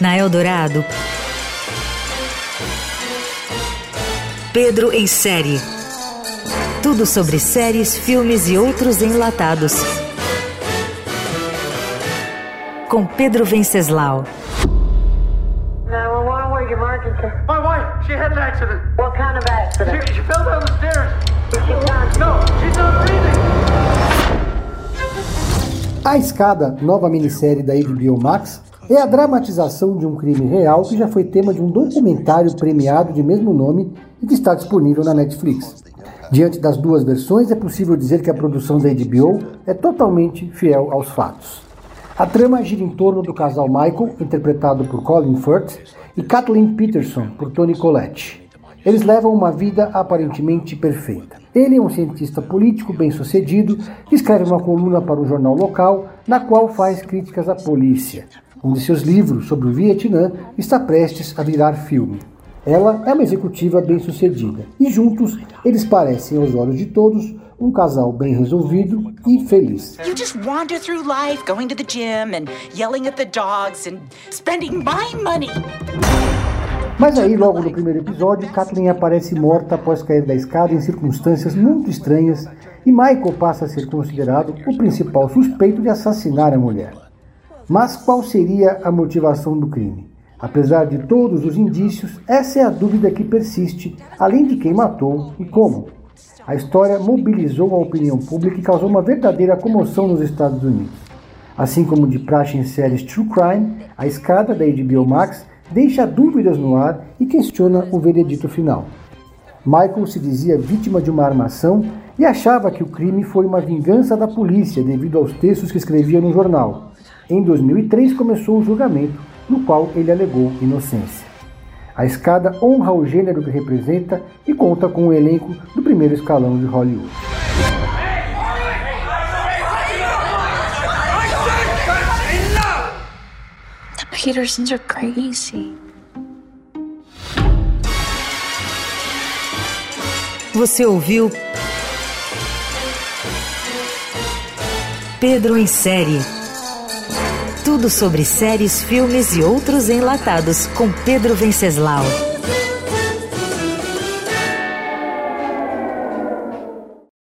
Na Eldorado, Pedro em série. Tudo sobre séries, filmes e outros enlatados. Com Pedro Venceslau. My wife, she had an accident. What kind of accident? She, she A Escada, nova minissérie da HBO Max, é a dramatização de um crime real que já foi tema de um documentário premiado de mesmo nome e que está disponível na Netflix. Diante das duas versões, é possível dizer que a produção da HBO é totalmente fiel aos fatos. A trama gira em torno do casal Michael, interpretado por Colin Firth, e Kathleen Peterson, por Tony Collette. Eles levam uma vida aparentemente perfeita. Ele é um cientista político bem-sucedido escreve uma coluna para o jornal local, na qual faz críticas à polícia. Um de seus livros sobre o Vietnã está prestes a virar filme. Ela é uma executiva bem-sucedida e juntos eles parecem, aos olhos de todos, um casal bem resolvido e feliz. You just wander through life, going to the gym and yelling at the dogs and spending my money. Mas aí, logo no primeiro episódio, Kathleen aparece morta após cair da escada em circunstâncias muito estranhas e Michael passa a ser considerado o principal suspeito de assassinar a mulher. Mas qual seria a motivação do crime? Apesar de todos os indícios, essa é a dúvida que persiste, além de quem matou e como. A história mobilizou a opinião pública e causou uma verdadeira comoção nos Estados Unidos. Assim como de praxe em séries True Crime, a escada da HBO Max deixa dúvidas no ar e questiona o veredito final. Michael se dizia vítima de uma armação e achava que o crime foi uma vingança da polícia devido aos textos que escrevia no jornal. Em 2003 começou o julgamento, no qual ele alegou inocência. A escada honra o gênero que representa e conta com o elenco do primeiro escalão de Hollywood. Petersons are crazy. Você ouviu Pedro em série. Tudo sobre séries, filmes e outros enlatados com Pedro Venceslau.